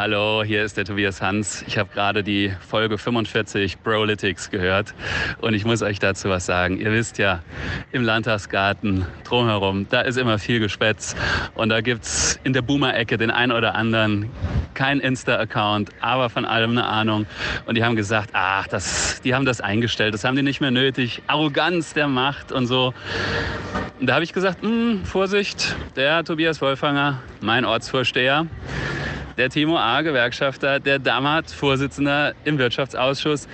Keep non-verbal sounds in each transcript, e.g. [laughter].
Hallo, hier ist der Tobias Hans. Ich habe gerade die Folge 45 Brolytics gehört und ich muss euch dazu was sagen. Ihr wisst ja, im Landtagsgarten drumherum, da ist immer viel Gespätz und da gibt es in der Boomer-Ecke den einen oder anderen, kein Insta-Account, aber von allem eine Ahnung. Und die haben gesagt, ach, das, die haben das eingestellt, das haben die nicht mehr nötig. Arroganz der Macht und so. Und da habe ich gesagt, hm, Vorsicht, der Tobias Wolfanger, mein Ortsvorsteher, der Timo A., Gewerkschafter, der Dammert, Vorsitzender im Wirtschaftsausschuss,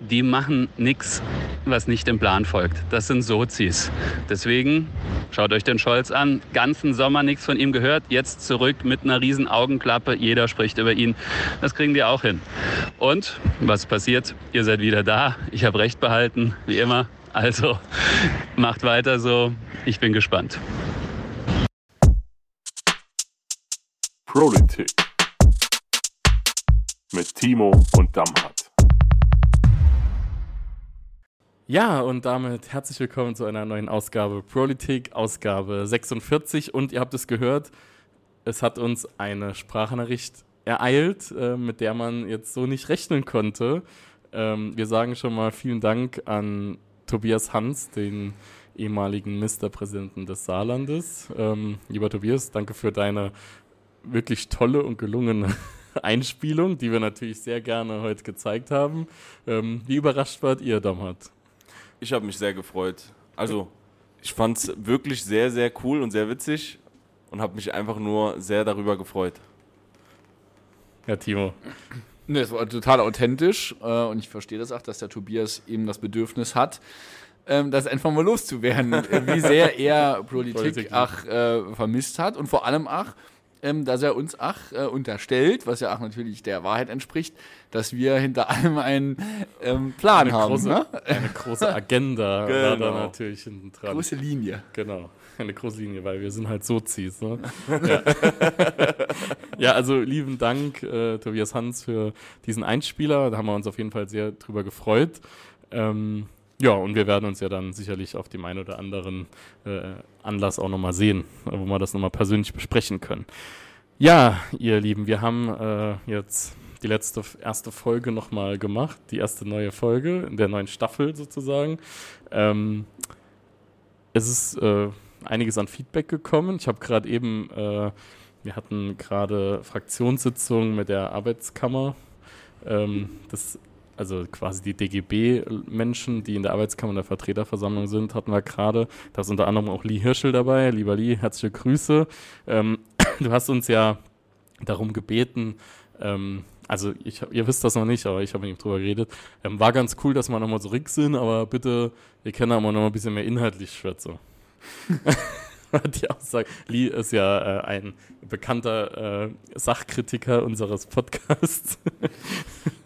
die machen nichts, was nicht dem Plan folgt. Das sind Sozis. Deswegen schaut euch den Scholz an. Ganzen Sommer nichts von ihm gehört. Jetzt zurück mit einer riesen Augenklappe. Jeder spricht über ihn. Das kriegen wir auch hin. Und was passiert? Ihr seid wieder da. Ich habe recht behalten, wie immer. Also macht weiter so. Ich bin gespannt. Politik mit Timo und Damhardt. Ja, und damit herzlich willkommen zu einer neuen Ausgabe Politik, Ausgabe 46. Und ihr habt es gehört, es hat uns eine Sprachnachricht ereilt, äh, mit der man jetzt so nicht rechnen konnte. Ähm, wir sagen schon mal vielen Dank an Tobias Hans, den ehemaligen Ministerpräsidenten des Saarlandes. Ähm, lieber Tobias, danke für deine wirklich tolle und gelungene [laughs] Einspielung, die wir natürlich sehr gerne heute gezeigt haben. Ähm, wie überrascht wart ihr, Domhat? Ich habe mich sehr gefreut. Also, ich fand es wirklich sehr, sehr cool und sehr witzig und habe mich einfach nur sehr darüber gefreut. Ja, Timo. Ne, es war total authentisch äh, und ich verstehe das auch, dass der Tobias eben das Bedürfnis hat, ähm, das einfach mal loszuwerden, [laughs] wie sehr er Politik, Politik ach äh, vermisst hat und vor allem ach, ähm, dass er uns ach äh, unterstellt, was ja auch natürlich der Wahrheit entspricht, dass wir hinter allem einen ähm, Plan eine haben. Große, ne? Eine große Agenda genau. [laughs] war da natürlich hinten dran. Große Linie. Genau, eine große Linie, weil wir sind halt Sozis. Ne? ja. [laughs] ja, also lieben Dank, äh, Tobias Hans, für diesen Einspieler. Da haben wir uns auf jeden Fall sehr drüber gefreut. Ähm, ja, und wir werden uns ja dann sicherlich auf dem einen oder anderen äh, Anlass auch nochmal sehen, wo wir das nochmal persönlich besprechen können. Ja, ihr Lieben, wir haben äh, jetzt die letzte erste Folge nochmal gemacht, die erste neue Folge in der neuen Staffel sozusagen. Ähm, es ist äh, einiges an Feedback gekommen. Ich habe gerade eben, äh, wir hatten gerade Fraktionssitzungen mit der Arbeitskammer. Ähm, das also quasi die DGB-Menschen, die in der Arbeitskammer der Vertreterversammlung sind, hatten wir gerade. Da ist unter anderem auch Lee Hirschel dabei. Lieber Lee, herzliche Grüße. Ähm, [clears throat] du hast uns ja darum gebeten, ähm, also ich, ihr wisst das noch nicht, aber ich habe mit ihm drüber geredet. Ähm, war ganz cool, dass wir nochmal zurück sind, aber bitte, wir können aber noch ein bisschen mehr inhaltlich schwätzen. [laughs] die Aussage. Lee ist ja äh, ein bekannter äh, Sachkritiker unseres Podcasts. [laughs]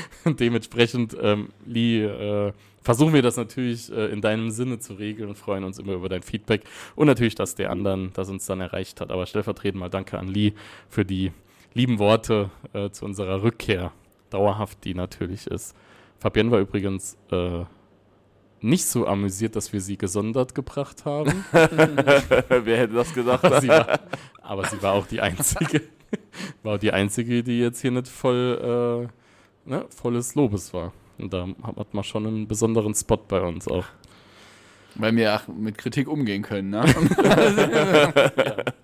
[laughs] Dementsprechend, ähm, Lee, äh, versuchen wir das natürlich äh, in deinem Sinne zu regeln und freuen uns immer über dein Feedback und natürlich das der anderen, das uns dann erreicht hat. Aber stellvertretend mal danke an Lee für die lieben Worte äh, zu unserer Rückkehr. Dauerhaft, die natürlich ist. Fabienne war übrigens äh, nicht so amüsiert, dass wir sie gesondert gebracht haben. [laughs] Wer hätte das gesagt? Aber sie, war, aber sie war auch die einzige, [laughs] war auch die einzige, die jetzt hier nicht voll äh, ne, volles Lobes war. Und da hat man schon einen besonderen Spot bei uns auch. Weil wir auch mit Kritik umgehen können, ne? ja. [laughs]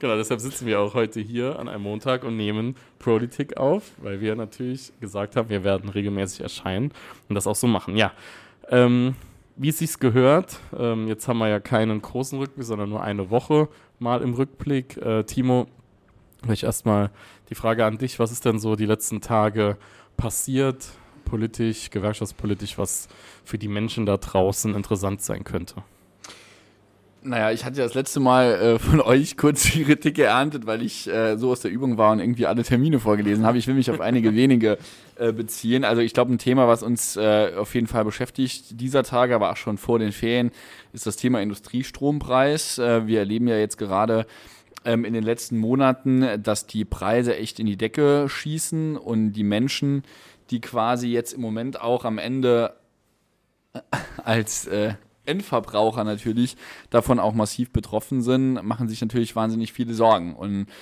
Genau, deshalb sitzen wir auch heute hier an einem Montag und nehmen Politik auf, weil wir natürlich gesagt haben, wir werden regelmäßig erscheinen und das auch so machen. Ja, ähm, wie es sich gehört, ähm, jetzt haben wir ja keinen großen Rückblick, sondern nur eine Woche mal im Rückblick. Äh, Timo, vielleicht erstmal die Frage an dich, was ist denn so die letzten Tage passiert, politisch, gewerkschaftspolitisch, was für die Menschen da draußen interessant sein könnte? Naja, ich hatte ja das letzte Mal äh, von euch kurz die Kritik geerntet, weil ich äh, so aus der Übung war und irgendwie alle Termine vorgelesen habe. Ich will mich auf einige wenige äh, beziehen. Also ich glaube, ein Thema, was uns äh, auf jeden Fall beschäftigt dieser Tage, aber auch schon vor den Ferien, ist das Thema Industriestrompreis. Äh, wir erleben ja jetzt gerade ähm, in den letzten Monaten, dass die Preise echt in die Decke schießen und die Menschen, die quasi jetzt im Moment auch am Ende als äh, Endverbraucher natürlich davon auch massiv betroffen sind, machen sich natürlich wahnsinnig viele Sorgen. Und Äh,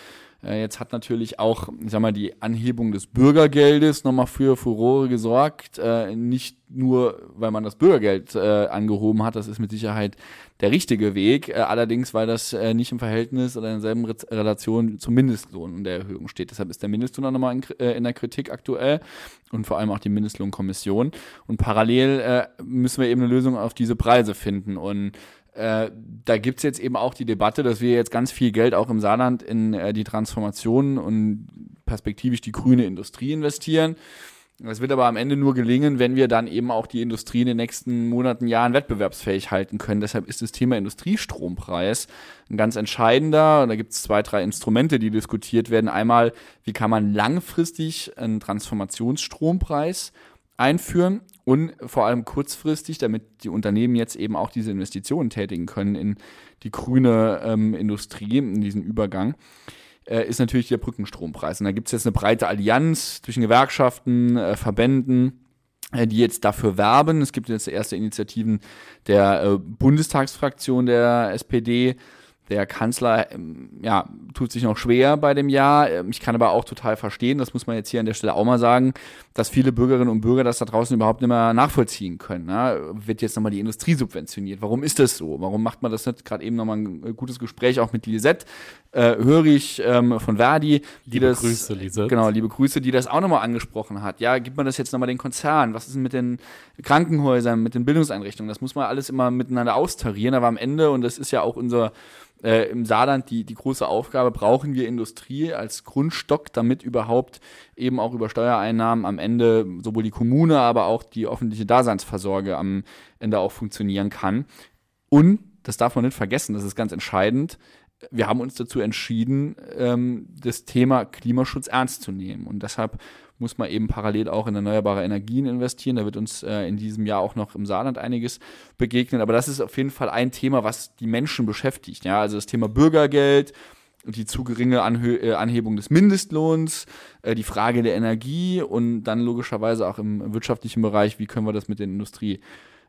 jetzt hat natürlich auch, ich sag mal, die Anhebung des Bürgergeldes nochmal für Furore gesorgt. Äh, nicht nur, weil man das Bürgergeld äh, angehoben hat, das ist mit Sicherheit der richtige Weg. Äh, allerdings, weil das äh, nicht im Verhältnis oder in derselben Re Relation zum Mindestlohn und der Erhöhung steht. Deshalb ist der Mindestlohn auch nochmal in, äh, in der Kritik aktuell und vor allem auch die Mindestlohnkommission. Und parallel äh, müssen wir eben eine Lösung auf diese Preise finden. Und äh, da gibt's jetzt eben auch die Debatte, dass wir jetzt ganz viel Geld auch im Saarland in äh, die Transformation und perspektivisch die grüne Industrie investieren. Das wird aber am Ende nur gelingen, wenn wir dann eben auch die Industrie in den nächsten Monaten, Jahren wettbewerbsfähig halten können. Deshalb ist das Thema Industriestrompreis ein ganz entscheidender. Und da gibt es zwei, drei Instrumente, die diskutiert werden. Einmal, wie kann man langfristig einen Transformationsstrompreis einführen und vor allem kurzfristig, damit die Unternehmen jetzt eben auch diese Investitionen tätigen können in die grüne ähm, Industrie, in diesen Übergang äh, ist natürlich der Brückenstrompreis. Und da gibt es jetzt eine breite Allianz zwischen Gewerkschaften, äh, Verbänden, äh, die jetzt dafür werben. Es gibt jetzt erste Initiativen der äh, Bundestagsfraktion der SPD, der Kanzler ähm, ja, tut sich noch schwer bei dem Jahr. Ähm, ich kann aber auch total verstehen, das muss man jetzt hier an der Stelle auch mal sagen, dass viele Bürgerinnen und Bürger das da draußen überhaupt nicht mehr nachvollziehen können. Ne? Wird jetzt nochmal die Industrie subventioniert? Warum ist das so? Warum macht man das nicht? Gerade eben nochmal ein äh, gutes Gespräch auch mit Lisette, äh, höre ich ähm, von Verdi, die Liebe das, Grüße, Lisette. genau, liebe Grüße, die das auch nochmal angesprochen hat. Ja, gibt man das jetzt nochmal den Konzernen? Was ist denn mit den Krankenhäusern, mit den Bildungseinrichtungen? Das muss man alles immer miteinander austarieren, aber am Ende, und das ist ja auch unser äh, im Saarland die, die große Aufgabe, brauchen wir Industrie als Grundstock, damit überhaupt eben auch über Steuereinnahmen am Ende sowohl die Kommune, aber auch die öffentliche Daseinsversorge am Ende auch funktionieren kann. Und, das darf man nicht vergessen, das ist ganz entscheidend, wir haben uns dazu entschieden, ähm, das Thema Klimaschutz ernst zu nehmen. Und deshalb muss man eben parallel auch in erneuerbare Energien investieren. Da wird uns äh, in diesem Jahr auch noch im Saarland einiges begegnen. Aber das ist auf jeden Fall ein Thema, was die Menschen beschäftigt. Ja, also das Thema Bürgergeld, die zu geringe Anhö äh, Anhebung des Mindestlohns, äh, die Frage der Energie und dann logischerweise auch im wirtschaftlichen Bereich, wie können wir das mit der Industrie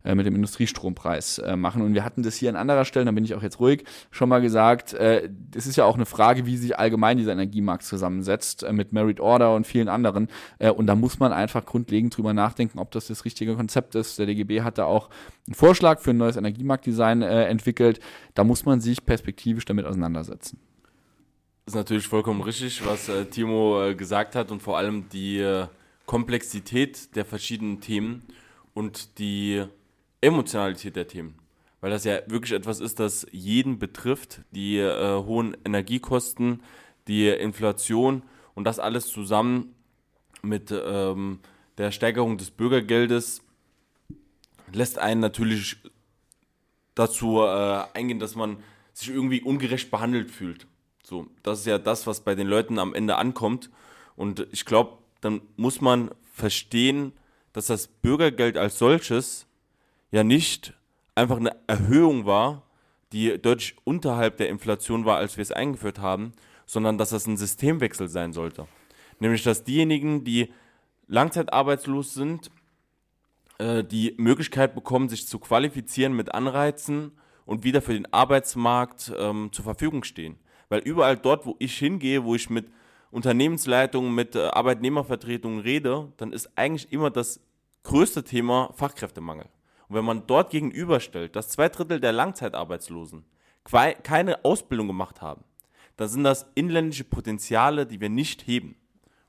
äh, mit dem Industriestrompreis äh, machen. Und wir hatten das hier an anderer Stelle, da bin ich auch jetzt ruhig, schon mal gesagt, äh, das ist ja auch eine Frage, wie sich allgemein dieser Energiemarkt zusammensetzt, äh, mit Merit Order und vielen anderen. Äh, und da muss man einfach grundlegend drüber nachdenken, ob das das richtige Konzept ist. Der DGB hat da auch einen Vorschlag für ein neues Energiemarktdesign äh, entwickelt. Da muss man sich perspektivisch damit auseinandersetzen. ist natürlich vollkommen richtig, was äh, Timo äh, gesagt hat und vor allem die äh, Komplexität der verschiedenen Themen und die Emotionalität der Themen. Weil das ja wirklich etwas ist, das jeden betrifft. Die äh, hohen Energiekosten, die Inflation und das alles zusammen mit ähm, der Steigerung des Bürgergeldes lässt einen natürlich dazu äh, eingehen, dass man sich irgendwie ungerecht behandelt fühlt. So, das ist ja das, was bei den Leuten am Ende ankommt. Und ich glaube, dann muss man verstehen, dass das Bürgergeld als solches ja nicht einfach eine Erhöhung war, die deutlich unterhalb der Inflation war, als wir es eingeführt haben, sondern dass das ein Systemwechsel sein sollte. Nämlich, dass diejenigen, die langzeitarbeitslos sind, äh, die Möglichkeit bekommen, sich zu qualifizieren mit Anreizen und wieder für den Arbeitsmarkt ähm, zur Verfügung stehen. Weil überall dort, wo ich hingehe, wo ich mit Unternehmensleitungen, mit äh, Arbeitnehmervertretungen rede, dann ist eigentlich immer das größte Thema Fachkräftemangel. Und wenn man dort gegenüberstellt, dass zwei Drittel der Langzeitarbeitslosen keine Ausbildung gemacht haben, dann sind das inländische Potenziale, die wir nicht heben.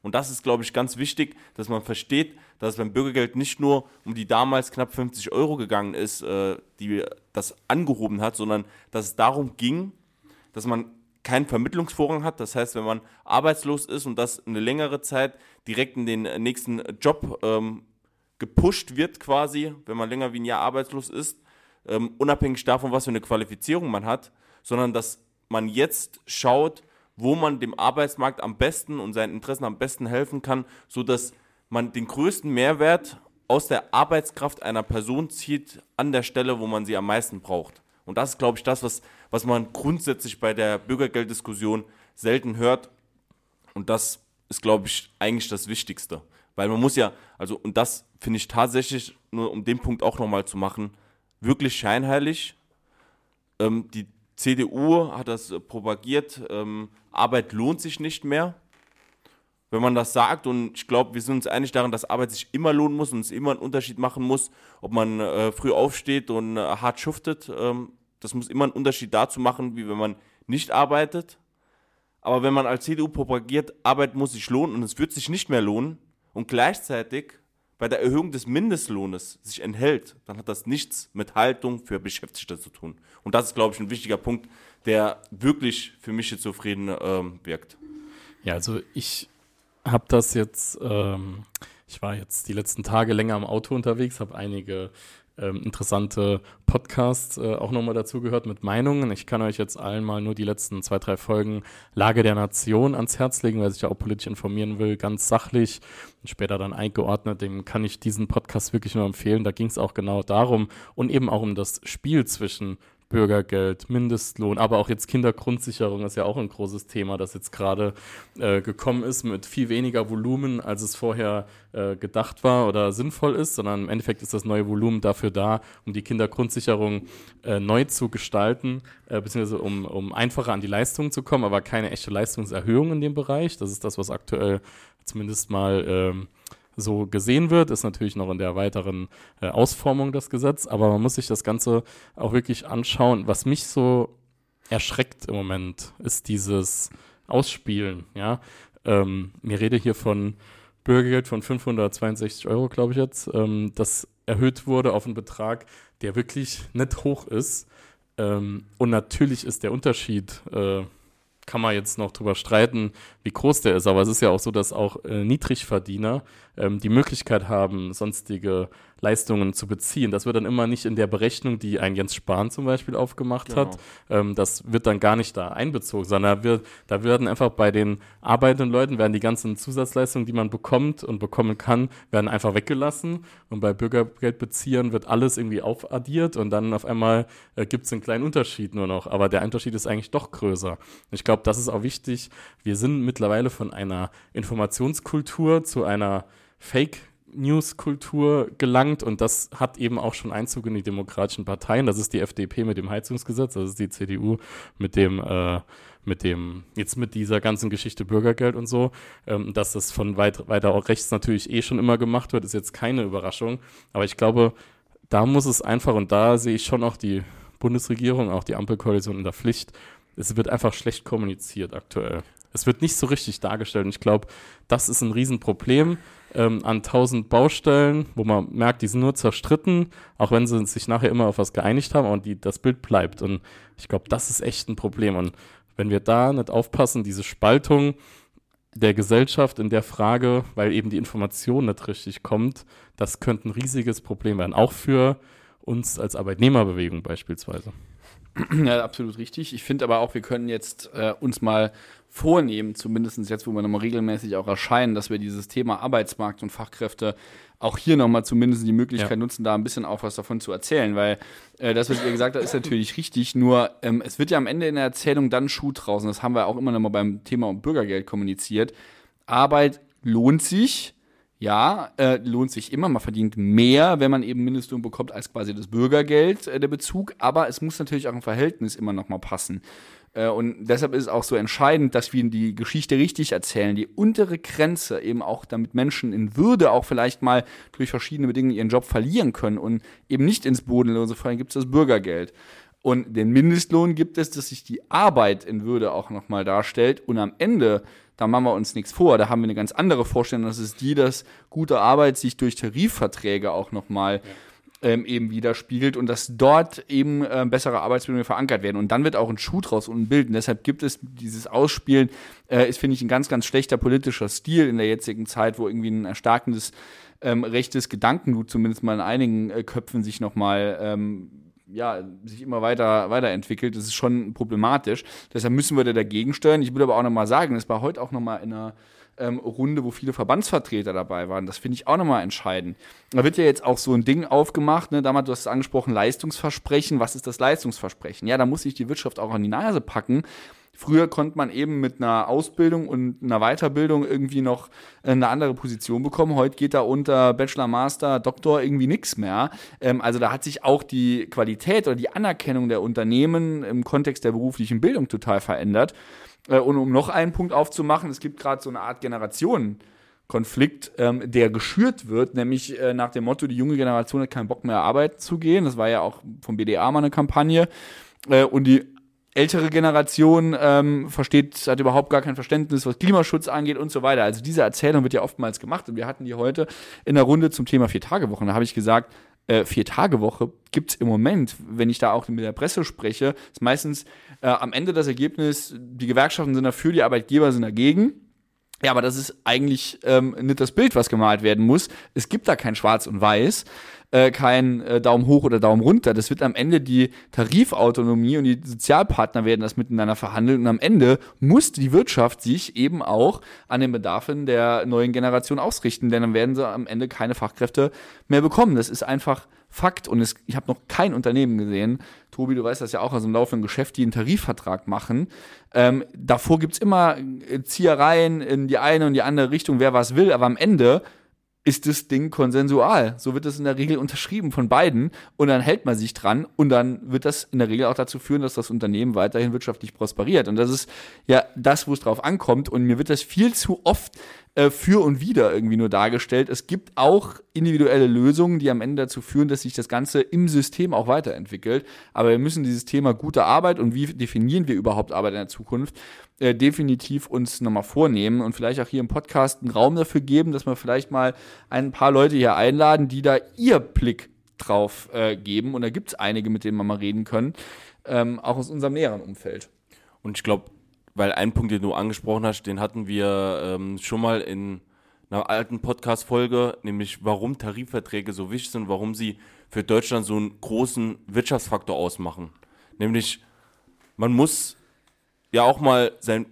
Und das ist, glaube ich, ganz wichtig, dass man versteht, dass es beim Bürgergeld nicht nur um die damals knapp 50 Euro gegangen ist, äh, die das angehoben hat, sondern dass es darum ging, dass man keinen Vermittlungsvorrang hat. Das heißt, wenn man arbeitslos ist und das eine längere Zeit direkt in den nächsten Job ähm, gepusht wird quasi, wenn man länger wie ein Jahr arbeitslos ist, ähm, unabhängig davon, was für eine Qualifizierung man hat, sondern dass man jetzt schaut, wo man dem Arbeitsmarkt am besten und seinen Interessen am besten helfen kann, sodass man den größten Mehrwert aus der Arbeitskraft einer Person zieht an der Stelle, wo man sie am meisten braucht. Und das ist, glaube ich, das, was, was man grundsätzlich bei der Bürgergelddiskussion selten hört. Und das ist, glaube ich, eigentlich das Wichtigste. Weil man muss ja, also, und das finde ich tatsächlich, nur um den Punkt auch nochmal zu machen, wirklich scheinheilig. Ähm, die CDU hat das äh, propagiert, ähm, Arbeit lohnt sich nicht mehr. Wenn man das sagt, und ich glaube, wir sind uns einig daran, dass Arbeit sich immer lohnen muss und es immer einen Unterschied machen muss, ob man äh, früh aufsteht und äh, hart schuftet. Ähm, das muss immer einen Unterschied dazu machen, wie wenn man nicht arbeitet. Aber wenn man als CDU propagiert, Arbeit muss sich lohnen und es wird sich nicht mehr lohnen und gleichzeitig bei der Erhöhung des Mindestlohnes sich enthält, dann hat das nichts mit Haltung für Beschäftigte zu tun. Und das ist, glaube ich, ein wichtiger Punkt, der wirklich für mich jetzt zufrieden ähm, wirkt. Ja, also ich habe das jetzt, ähm, ich war jetzt die letzten Tage länger im Auto unterwegs, habe einige ähm, interessante Podcasts äh, auch nochmal dazu gehört mit Meinungen. Ich kann euch jetzt allen mal nur die letzten zwei, drei Folgen Lage der Nation ans Herz legen, wer sich ja auch politisch informieren will, ganz sachlich und später dann eingeordnet, dem kann ich diesen Podcast wirklich nur empfehlen. Da ging es auch genau darum und eben auch um das Spiel zwischen Bürgergeld, Mindestlohn, aber auch jetzt Kindergrundsicherung ist ja auch ein großes Thema, das jetzt gerade äh, gekommen ist mit viel weniger Volumen, als es vorher äh, gedacht war oder sinnvoll ist, sondern im Endeffekt ist das neue Volumen dafür da, um die Kindergrundsicherung äh, neu zu gestalten, äh, beziehungsweise um, um einfacher an die Leistungen zu kommen, aber keine echte Leistungserhöhung in dem Bereich. Das ist das, was aktuell zumindest mal ähm, so gesehen wird, ist natürlich noch in der weiteren äh, Ausformung das Gesetz, aber man muss sich das Ganze auch wirklich anschauen. Was mich so erschreckt im Moment, ist dieses Ausspielen, ja. Ähm, mir rede hier von Bürgergeld von 562 Euro, glaube ich jetzt, ähm, das erhöht wurde auf einen Betrag, der wirklich nicht hoch ist. Ähm, und natürlich ist der Unterschied äh, kann man jetzt noch drüber streiten, wie groß der ist, aber es ist ja auch so, dass auch äh, Niedrigverdiener ähm, die Möglichkeit haben, sonstige Leistungen zu beziehen. Das wird dann immer nicht in der Berechnung, die ein Jens Spahn zum Beispiel aufgemacht genau. hat, ähm, das wird dann gar nicht da einbezogen, sondern da, wird, da werden einfach bei den arbeitenden Leuten, werden die ganzen Zusatzleistungen, die man bekommt und bekommen kann, werden einfach weggelassen und bei Bürgergeldbeziehern wird alles irgendwie aufaddiert und dann auf einmal äh, gibt es einen kleinen Unterschied nur noch, aber der Unterschied ist eigentlich doch größer. Ich glaube, das ist auch wichtig. Wir sind mittlerweile von einer Informationskultur zu einer Fake News-Kultur gelangt und das hat eben auch schon Einzug in die demokratischen Parteien. Das ist die FDP mit dem Heizungsgesetz, das ist die CDU mit dem, äh, mit dem, jetzt mit dieser ganzen Geschichte Bürgergeld und so. Ähm, dass das von weit, weiter auch rechts natürlich eh schon immer gemacht wird, ist jetzt keine Überraschung. Aber ich glaube, da muss es einfach, und da sehe ich schon auch die Bundesregierung, auch die Ampelkoalition in der Pflicht, es wird einfach schlecht kommuniziert aktuell. Es wird nicht so richtig dargestellt und ich glaube, das ist ein Riesenproblem ähm, an tausend Baustellen, wo man merkt, die sind nur zerstritten, auch wenn sie sich nachher immer auf was geeinigt haben und die, das Bild bleibt. Und ich glaube, das ist echt ein Problem. Und wenn wir da nicht aufpassen, diese Spaltung der Gesellschaft in der Frage, weil eben die Information nicht richtig kommt, das könnte ein riesiges Problem werden, auch für uns als Arbeitnehmerbewegung beispielsweise. Ja, absolut richtig. Ich finde aber auch, wir können jetzt äh, uns mal vornehmen, zumindest jetzt, wo wir nochmal regelmäßig auch erscheinen, dass wir dieses Thema Arbeitsmarkt und Fachkräfte auch hier nochmal zumindest die Möglichkeit ja. nutzen, da ein bisschen auch was davon zu erzählen, weil äh, das, was ihr gesagt habt, ist natürlich richtig, nur ähm, es wird ja am Ende in der Erzählung dann Schuh draußen, das haben wir auch immer nochmal beim Thema Bürgergeld kommuniziert. Arbeit lohnt sich, ja, äh, lohnt sich immer. Man verdient mehr, wenn man eben Mindestlohn bekommt, als quasi das Bürgergeld, äh, der Bezug. Aber es muss natürlich auch im Verhältnis immer noch mal passen. Äh, und deshalb ist es auch so entscheidend, dass wir die Geschichte richtig erzählen. Die untere Grenze eben auch, damit Menschen in Würde auch vielleicht mal durch verschiedene Bedingungen ihren Job verlieren können und eben nicht ins Bodenlose fallen, gibt es das Bürgergeld. Und den Mindestlohn gibt es, dass sich die Arbeit in Würde auch nochmal darstellt. Und am Ende, da machen wir uns nichts vor, da haben wir eine ganz andere Vorstellung. Das ist die, dass gute Arbeit sich durch Tarifverträge auch nochmal ja ähm, eben widerspiegelt und dass dort eben äh, bessere Arbeitsbedingungen verankert werden. Und dann wird auch ein Schuh draus und ein Bild. Und deshalb gibt es dieses Ausspielen, äh, ist, finde ich, ein ganz, ganz schlechter politischer Stil in der jetzigen Zeit, wo irgendwie ein erstarkendes ähm, rechtes Gedankengut zumindest mal in einigen äh, Köpfen sich nochmal ähm, ja, sich immer weiter weiterentwickelt. Das ist schon problematisch. Deshalb müssen wir da dagegen steuern. Ich würde aber auch nochmal sagen, es war heute auch nochmal in einer ähm, Runde, wo viele Verbandsvertreter dabei waren. Das finde ich auch nochmal entscheidend. Da wird ja jetzt auch so ein Ding aufgemacht, ne? damals, du hast es angesprochen, Leistungsversprechen. Was ist das Leistungsversprechen? Ja, da muss sich die Wirtschaft auch an die Nase packen Früher konnte man eben mit einer Ausbildung und einer Weiterbildung irgendwie noch eine andere Position bekommen. Heute geht da unter Bachelor, Master, Doktor irgendwie nichts mehr. Ähm, also da hat sich auch die Qualität oder die Anerkennung der Unternehmen im Kontext der beruflichen Bildung total verändert. Äh, und um noch einen Punkt aufzumachen, es gibt gerade so eine Art Generationenkonflikt, ähm, der geschürt wird, nämlich äh, nach dem Motto, die junge Generation hat keinen Bock mehr arbeiten zu gehen. Das war ja auch vom BDA mal eine Kampagne. Äh, und die ältere Generation ähm, versteht, hat überhaupt gar kein Verständnis, was Klimaschutz angeht und so weiter. Also diese Erzählung wird ja oftmals gemacht und wir hatten die heute in der Runde zum Thema Vier-Tage-Wochen. Da habe ich gesagt, äh, Vier-Tage-Woche gibt es im Moment, wenn ich da auch mit der Presse spreche, ist meistens äh, am Ende das Ergebnis, die Gewerkschaften sind dafür, die Arbeitgeber sind dagegen. Ja, aber das ist eigentlich ähm, nicht das Bild, was gemalt werden muss. Es gibt da kein Schwarz und Weiß äh, kein äh, Daumen hoch oder Daumen runter. Das wird am Ende die Tarifautonomie und die Sozialpartner werden das miteinander verhandeln und am Ende muss die Wirtschaft sich eben auch an den Bedarfen der neuen Generation ausrichten, denn dann werden sie am Ende keine Fachkräfte mehr bekommen. Das ist einfach Fakt und es, ich habe noch kein Unternehmen gesehen, Tobi, du weißt das ja auch aus dem laufenden Geschäft, die einen Tarifvertrag machen. Ähm, davor gibt's immer äh, Ziehereien in die eine und die andere Richtung, wer was will, aber am Ende ist das Ding konsensual. So wird es in der Regel unterschrieben von beiden und dann hält man sich dran und dann wird das in der Regel auch dazu führen, dass das Unternehmen weiterhin wirtschaftlich prosperiert. Und das ist ja das, wo es drauf ankommt. Und mir wird das viel zu oft äh, für und wieder irgendwie nur dargestellt. Es gibt auch individuelle Lösungen, die am Ende dazu führen, dass sich das Ganze im System auch weiterentwickelt. Aber wir müssen dieses Thema gute Arbeit und wie definieren wir überhaupt Arbeit in der Zukunft äh, definitiv uns nochmal vornehmen und vielleicht auch hier im Podcast einen Raum dafür geben, dass wir vielleicht mal ein paar Leute hier einladen, die da ihr Blick drauf äh, geben. Und da gibt es einige, mit denen wir mal reden können, ähm, auch aus unserem näheren Umfeld. Und ich glaube, weil ein Punkt, den du angesprochen hast, den hatten wir ähm, schon mal in einer alten Podcast-Folge, nämlich warum Tarifverträge so wichtig sind, warum sie für Deutschland so einen großen Wirtschaftsfaktor ausmachen. Nämlich, man muss ja auch mal sein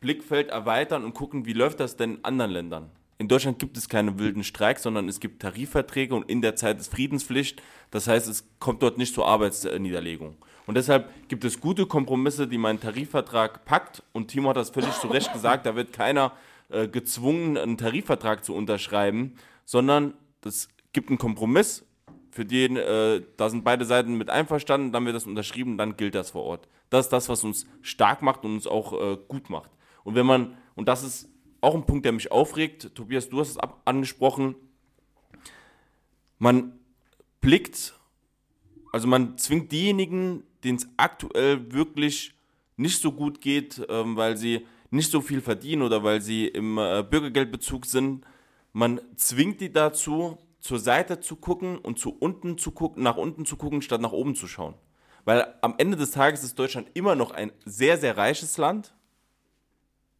Blickfeld erweitern und gucken, wie läuft das denn in anderen Ländern. In Deutschland gibt es keine wilden Streiks, sondern es gibt Tarifverträge und in der Zeit ist Friedenspflicht. Das heißt, es kommt dort nicht zur Arbeitsniederlegung. Und deshalb gibt es gute Kompromisse, die mein Tarifvertrag packt. Und Timo hat das völlig zu Recht gesagt, da wird keiner äh, gezwungen, einen Tarifvertrag zu unterschreiben, sondern es gibt einen Kompromiss, für den, äh, da sind beide Seiten mit einverstanden, dann wird das unterschrieben, dann gilt das vor Ort. Das ist das, was uns stark macht und uns auch äh, gut macht. Und wenn man, und das ist auch ein Punkt, der mich aufregt, Tobias, du hast es angesprochen, man blickt, also man zwingt diejenigen, denen es aktuell wirklich nicht so gut geht, ähm, weil sie nicht so viel verdienen oder weil sie im äh, Bürgergeldbezug sind, man zwingt die dazu, zur Seite zu gucken und zu unten zu gucken, nach unten zu gucken, statt nach oben zu schauen. Weil am Ende des Tages ist Deutschland immer noch ein sehr, sehr reiches Land,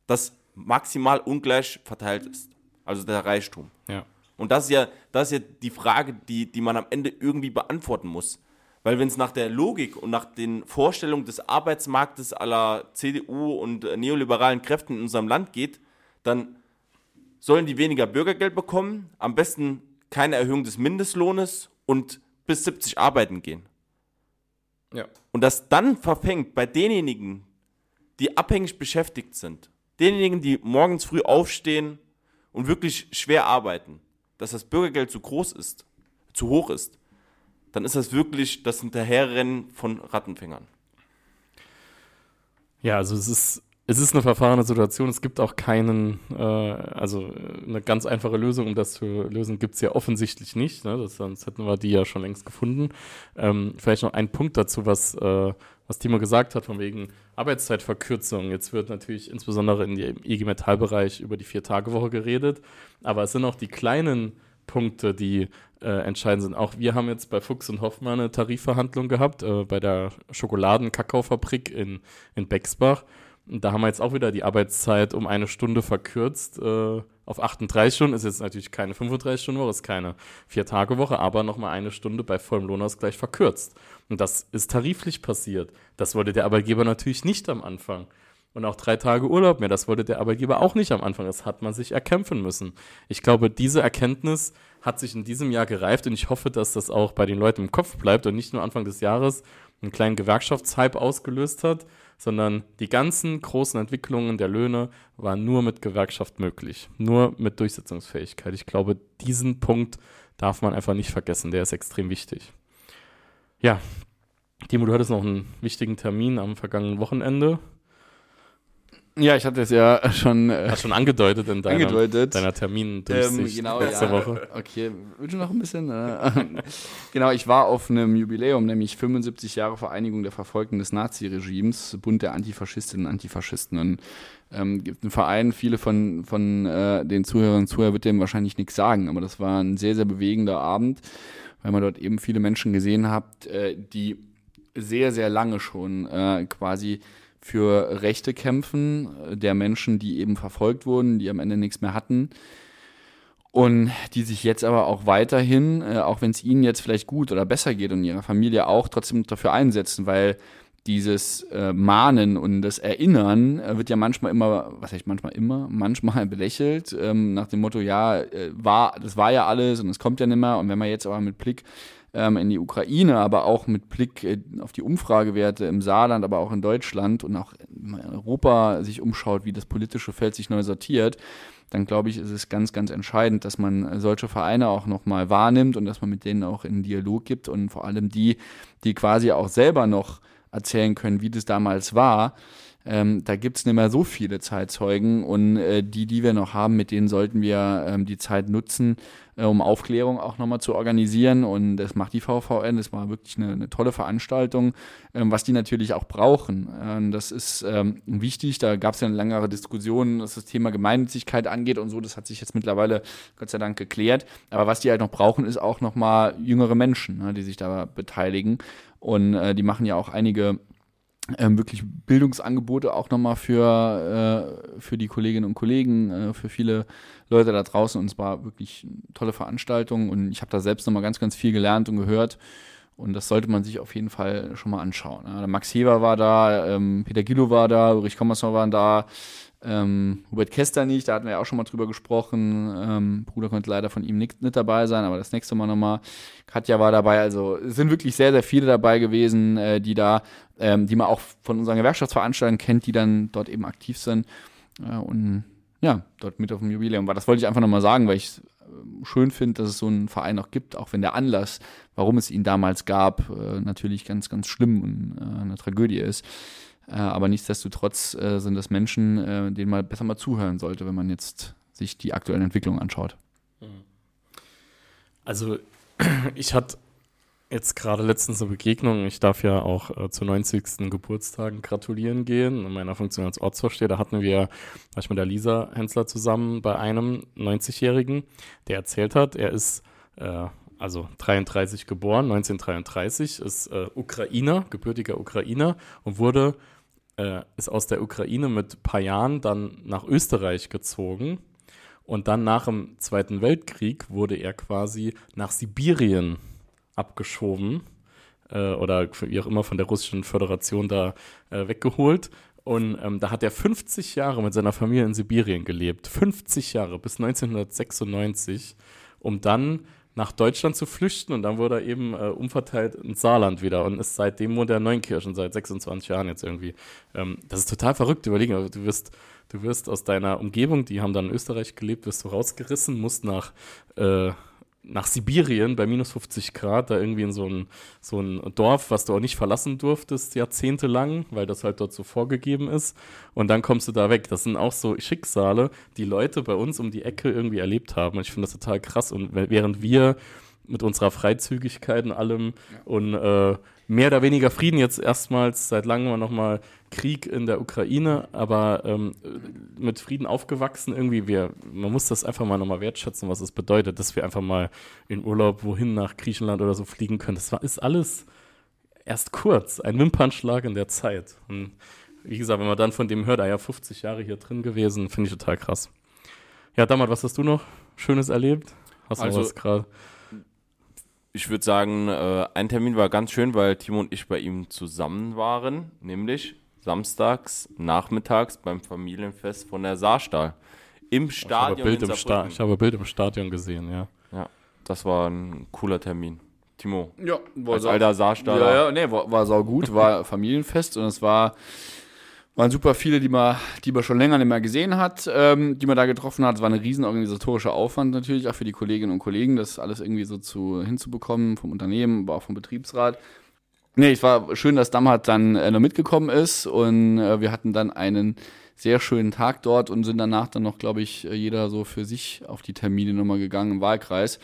das maximal ungleich verteilt ist. Also der Reichtum. Ja. Und das ist ja, das ist ja die Frage, die, die man am Ende irgendwie beantworten muss. Weil wenn es nach der Logik und nach den Vorstellungen des Arbeitsmarktes aller CDU und äh, neoliberalen Kräften in unserem Land geht, dann sollen die weniger Bürgergeld bekommen, am besten keine Erhöhung des Mindestlohnes und bis 70 arbeiten gehen. Ja. Und das dann verfängt bei denjenigen, die abhängig beschäftigt sind, denjenigen, die morgens früh aufstehen und wirklich schwer arbeiten, dass das Bürgergeld zu groß ist, zu hoch ist, dann ist das wirklich das Hinterherrennen von Rattenfängern. Ja, also es ist, es ist eine verfahrene Situation. Es gibt auch keinen, äh, also eine ganz einfache Lösung, um das zu lösen, gibt es ja offensichtlich nicht. Ne? Das, sonst hätten wir die ja schon längst gefunden. Ähm, vielleicht noch ein Punkt dazu, was, äh, was Timo gesagt hat, von wegen Arbeitszeitverkürzung. Jetzt wird natürlich insbesondere in dem IG Metall-Bereich über die Vier-Tage-Woche geredet, aber es sind auch die kleinen Punkte, die äh, entscheidend sind. Auch wir haben jetzt bei Fuchs und Hoffmann eine Tarifverhandlung gehabt, äh, bei der Schokoladen-Kakaofabrik in, in Bexbach. Und da haben wir jetzt auch wieder die Arbeitszeit um eine Stunde verkürzt äh, auf 38 Stunden. Ist jetzt natürlich keine 35-Stunden-Woche, ist keine Vier-Tage-Woche, aber nochmal eine Stunde bei vollem Lohnausgleich verkürzt. Und das ist tariflich passiert. Das wollte der Arbeitgeber natürlich nicht am Anfang. Und auch drei Tage Urlaub mehr, das wollte der Arbeitgeber auch nicht am Anfang. Das hat man sich erkämpfen müssen. Ich glaube, diese Erkenntnis hat sich in diesem Jahr gereift und ich hoffe, dass das auch bei den Leuten im Kopf bleibt und nicht nur Anfang des Jahres einen kleinen Gewerkschaftshype ausgelöst hat, sondern die ganzen großen Entwicklungen der Löhne waren nur mit Gewerkschaft möglich, nur mit Durchsetzungsfähigkeit. Ich glaube, diesen Punkt darf man einfach nicht vergessen, der ist extrem wichtig. Ja, Timo, du hattest noch einen wichtigen Termin am vergangenen Wochenende. Ja, ich hatte es ja schon, äh, Hast schon angedeutet in deiner, angedeutet. deiner Termindurchsicht Ähm, genau, letzte ja. Woche. Okay, willst du noch ein bisschen? Äh, [laughs] genau, ich war auf einem Jubiläum, nämlich 75 Jahre Vereinigung der Verfolgten des Naziregimes, Bund der Antifaschistinnen und Antifaschisten. Und, ähm, gibt einen Verein, viele von, von äh, den Zuhörern und Zuhörern wird dem wahrscheinlich nichts sagen, aber das war ein sehr, sehr bewegender Abend, weil man dort eben viele Menschen gesehen hat, äh, die sehr, sehr lange schon äh, quasi für Rechte kämpfen, äh, der Menschen, die eben verfolgt wurden, die am Ende nichts mehr hatten. Und die sich jetzt aber auch weiterhin, äh, auch wenn es ihnen jetzt vielleicht gut oder besser geht und ihrer Familie auch, trotzdem dafür einsetzen, weil dieses äh, Mahnen und das Erinnern äh, wird ja manchmal immer, was heißt manchmal immer, [laughs] manchmal belächelt, ähm, nach dem Motto, ja, äh, war, das war ja alles und es kommt ja nicht mehr. Und wenn man jetzt aber mit Blick ähm, in die Ukraine, aber auch mit Blick äh, auf die Umfragewerte im Saarland, aber auch in Deutschland und auch in Europa sich umschaut, wie das politische Feld sich neu sortiert, dann glaube ich, ist es ganz, ganz entscheidend, dass man solche Vereine auch nochmal wahrnimmt und dass man mit denen auch in Dialog gibt und vor allem die, die quasi auch selber noch erzählen können, wie das damals war. Ähm, da gibt's nicht mehr so viele Zeitzeugen und äh, die, die wir noch haben, mit denen sollten wir ähm, die Zeit nutzen, äh, um Aufklärung auch nochmal zu organisieren. Und das macht die VVN, das war wirklich eine, eine tolle Veranstaltung, ähm, was die natürlich auch brauchen. Ähm, das ist ähm, wichtig, da gab's ja eine längere Diskussion, was das Thema Gemeinnützigkeit angeht und so, das hat sich jetzt mittlerweile Gott sei Dank geklärt, aber was die halt noch brauchen, ist auch nochmal jüngere Menschen, ne, die sich da beteiligen. Und äh, die machen ja auch einige ähm, wirklich Bildungsangebote auch nochmal für, äh, für die Kolleginnen und Kollegen, äh, für viele Leute da draußen. Und es war wirklich eine tolle Veranstaltung und ich habe da selbst nochmal ganz, ganz viel gelernt und gehört. Und das sollte man sich auf jeden Fall schon mal anschauen. Ja, Max Heber war da, ähm, Peter Guido war da, Ulrich Kommersson waren da, ähm, Hubert Kester nicht, da hatten wir ja auch schon mal drüber gesprochen. Ähm, Bruder konnte leider von ihm nicht, nicht dabei sein, aber das nächste Mal nochmal. Katja war dabei, also es sind wirklich sehr, sehr viele dabei gewesen, äh, die da, ähm, die man auch von unseren Gewerkschaftsveranstaltern kennt, die dann dort eben aktiv sind. Äh, und ja, dort mit auf dem Jubiläum war. Das wollte ich einfach nochmal sagen, weil ich es schön finde, dass es so einen Verein noch gibt, auch wenn der Anlass, warum es ihn damals gab, äh, natürlich ganz, ganz schlimm und äh, eine Tragödie ist. Äh, aber nichtsdestotrotz äh, sind das Menschen, äh, denen man besser mal zuhören sollte, wenn man jetzt sich die aktuellen Entwicklungen anschaut. Also, [clears throat] ich hatte jetzt gerade letztens eine Begegnung. Ich darf ja auch äh, zu 90. Geburtstagen gratulieren gehen. In meiner Funktion als Ortsvorsteher, da hatten wir, war ich mit der Lisa Hensler zusammen bei einem 90-Jährigen, der erzählt hat, er ist äh, also 33 geboren, 1933, ist äh, Ukrainer, gebürtiger Ukrainer und wurde, äh, ist aus der Ukraine mit ein paar Jahren dann nach Österreich gezogen. Und dann nach dem Zweiten Weltkrieg wurde er quasi nach Sibirien abgeschoben äh, oder wie auch immer von der russischen Föderation da äh, weggeholt. Und ähm, da hat er 50 Jahre mit seiner Familie in Sibirien gelebt. 50 Jahre bis 1996, um dann nach Deutschland zu flüchten und dann wurde er eben äh, umverteilt ins Saarland wieder und ist seitdem wohnt er in Neunkirchen, seit 26 Jahren jetzt irgendwie. Ähm, das ist total verrückt, überlegen, du wirst, du wirst aus deiner Umgebung, die haben dann in Österreich gelebt, wirst du rausgerissen, musst nach, äh, nach Sibirien bei minus 50 Grad, da irgendwie in so ein, so ein Dorf, was du auch nicht verlassen durftest, jahrzehntelang, weil das halt dort so vorgegeben ist. Und dann kommst du da weg. Das sind auch so Schicksale, die Leute bei uns um die Ecke irgendwie erlebt haben. Und ich finde das total krass. Und während wir mit unserer Freizügigkeit und allem und äh, mehr oder weniger Frieden jetzt erstmals seit langem nochmal Krieg in der Ukraine, aber ähm, mit Frieden aufgewachsen irgendwie. Wir, man muss das einfach mal nochmal wertschätzen, was es bedeutet, dass wir einfach mal in Urlaub wohin nach Griechenland oder so fliegen können. Das war, ist alles erst kurz, ein Wimpernschlag in der Zeit. Und wie gesagt, wenn man dann von dem hört, ah ja, 50 Jahre hier drin gewesen, finde ich total krass. Ja, Damat, was hast du noch Schönes erlebt? Hast du Also- was gerade? Ich würde sagen, äh, ein Termin war ganz schön, weil Timo und ich bei ihm zusammen waren, nämlich samstags nachmittags beim Familienfest von der Saarstahl. Im Ich habe, Stadion Bild im Sta ich habe Bild im Stadion gesehen, ja. Ja, das war ein cooler Termin. Timo, Ja, war als sau- alter Saarstaller. Ja, ja, nee, war, war sau gut, war [laughs] Familienfest und es war, waren super viele, die man, die man schon länger nicht mehr gesehen hat, ähm, die man da getroffen hat. Es war ein riesen organisatorischer Aufwand natürlich, auch für die Kolleginnen und Kollegen, das alles irgendwie so zu, hinzubekommen, vom Unternehmen, aber auch vom Betriebsrat. Nee, es war schön, dass Damhardt dann äh, noch mitgekommen ist und äh, wir hatten dann einen sehr schönen Tag dort und sind danach dann noch, glaube ich, äh, jeder so für sich auf die Termine nochmal gegangen im Wahlkreis.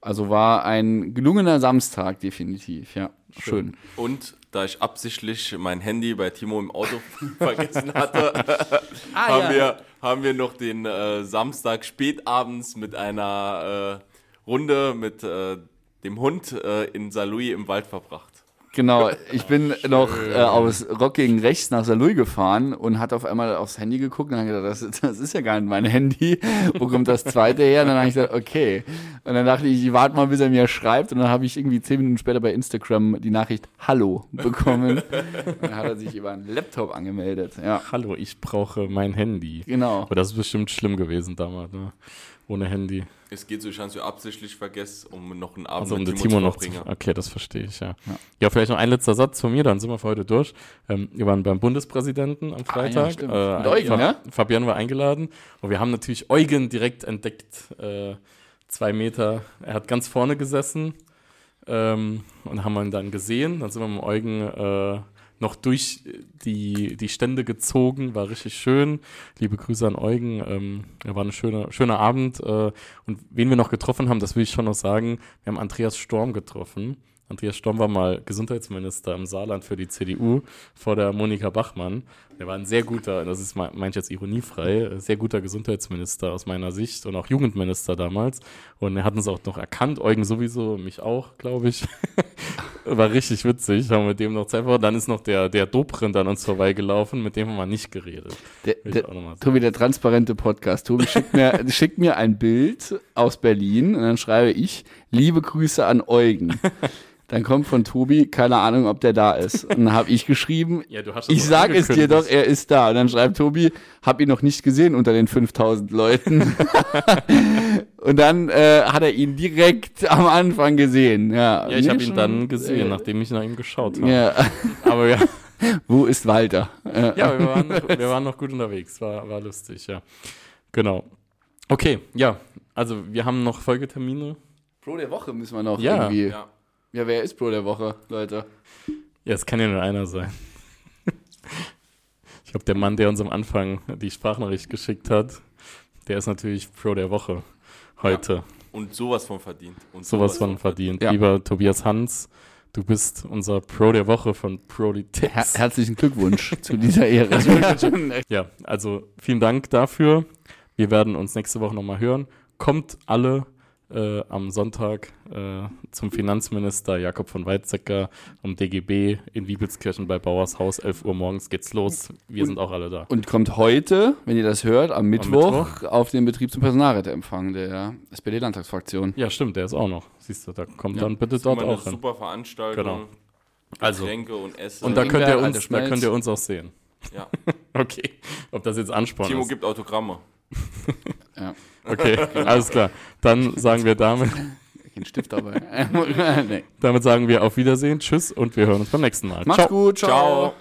Also war ein gelungener Samstag, definitiv, ja. Schön. Und da ich absichtlich mein Handy bei Timo im Auto [laughs] vergessen hatte, [laughs] Ah, haben, wir, haben wir noch den äh, Samstag spätabends mit einer äh, Runde mit äh, dem Hund äh, in Saarlouis im Wald verbracht. Genau, ich bin noch äh, aus Rocking rechts nach Saarlouis gefahren und hatte auf einmal aufs Handy geguckt und dann gedacht, das, das ist ja gar nicht mein Handy. Wo kommt das zweite her? Und dann habe ich gesagt, okay. Und dann dachte ich, ich warte mal, bis er mir schreibt. Und dann habe ich irgendwie zehn Minuten später bei Instagram die Nachricht Hallo bekommen. Und dann hat er sich über einen Laptop angemeldet. Ja, Hallo, ich brauche mein Handy. genau. Aber das ist bestimmt schlimm gewesen damals, ne? Ohne Handy. Es geht so, ich habe es absichtlich vergessen, um noch einen Abend Also um mit den Timo, Timo zu noch zu. Okay, das verstehe ich, ja. ja. vielleicht noch ein letzter Satz von mir, dann sind wir für heute durch. Ähm, wir waren beim Bundespräsidenten am Freitag. Ah, stimmt. äh, Mit Eugen, Fa- ne? Fabian war eingeladen. Und wir haben natürlich Eugen direkt entdeckt. Äh, zwei Meter. Er hat ganz vorne gesessen. Ähm, und haben ihn dann gesehen. Dann sind wir mit dem Eugen äh, noch durch die, die Stände gezogen, war richtig schön. Liebe Grüße an Eugen. Ähm, war ein schöner, schöner Abend. Äh, und wen wir noch getroffen haben, das will ich schon noch sagen. Wir haben Andreas Storm getroffen. Andreas Storm war mal Gesundheitsminister im Saarland für die CDU vor der Monika Bachmann. Der war ein sehr guter, das ist, meine ich jetzt ironiefrei, sehr guter Gesundheitsminister aus meiner Sicht und auch Jugendminister damals. Und er hat uns auch noch erkannt, Eugen sowieso, mich auch, glaube ich. [laughs] War richtig witzig, haben mit dem noch Zeit verbracht. Dann ist noch der, der Dobrindt an uns vorbeigelaufen, mit dem haben wir nicht geredet. Der, der. Tobi, der transparente Podcast. Tobi schickt mir, [laughs] schickt mir ein Bild aus Berlin und dann schreibe ich, liebe Grüße an Eugen. Dann kommt von Tobi, keine Ahnung, ob der da ist. Und dann habe ich geschrieben, Ja, du hast das ich doch sag es dir doch, er ist da. Und dann schreibt Tobi, hab ihn noch nicht gesehen unter den 5000 Leuten. [laughs] und dann äh, hat er ihn direkt am Anfang gesehen. Ja, Ja, ich habe ihn dann gesehen, äh, nachdem ich nach ihm geschaut habe. Ja. Aber ja, [laughs] Wo ist Walter? Äh, ja wir, waren noch, wir waren noch gut unterwegs, war, war lustig, ja. Genau. Okay, ja, also wir haben noch Folgetermine. Pro der Woche müssen wir noch Ja. irgendwie. Ja. Ja, wer ist Pro der Woche, Leute? Ja, es kann ja nur einer sein. Ich glaube, der Mann, der uns am Anfang die Sprachnachricht geschickt hat, der ist natürlich Pro der Woche heute. Und sowas von verdient. Und Sowas von verdient. Ja. Lieber Tobias Hans, du bist unser Pro der Woche von Her Prolitex. herzlichen Glückwunsch zu dieser Ehre. [laughs] Ja, also vielen Dank dafür. Wir werden uns nächste Woche nochmal hören. Kommt alle äh, am Sonntag äh, zum Finanzminister Jakob von Weizsäcker um DGB in Wiebelskirchen bei Bauers Haus. 11 Uhr morgens geht's los. Wir sind auch alle da. Und kommt heute, wenn ihr das hört, am Mittwoch, Mittwoch. auf den Betriebs- und Personalräteempfang der SPD-Landtagsfraktion. Ja, stimmt, der ist auch noch. Siehst du, da kommt Ja. dann bitte Das ist dort immer eine auch hin. super Veranstaltung. Genau. Also, Getränke und Essen. und da könnt, ihr uns, da könnt ihr uns auch sehen. ja. [laughs] Okay, ob das jetzt Ansporn Timo ist. gibt Autogramme. Ja. Okay, [laughs] alles klar. Dann sagen wir damit, Kein Stift dabei. [laughs] nee. damit sagen wir auf Wiedersehen, tschüss und wir hören uns beim nächsten Mal. Macht's Ciao. gut, ciao. Ciao.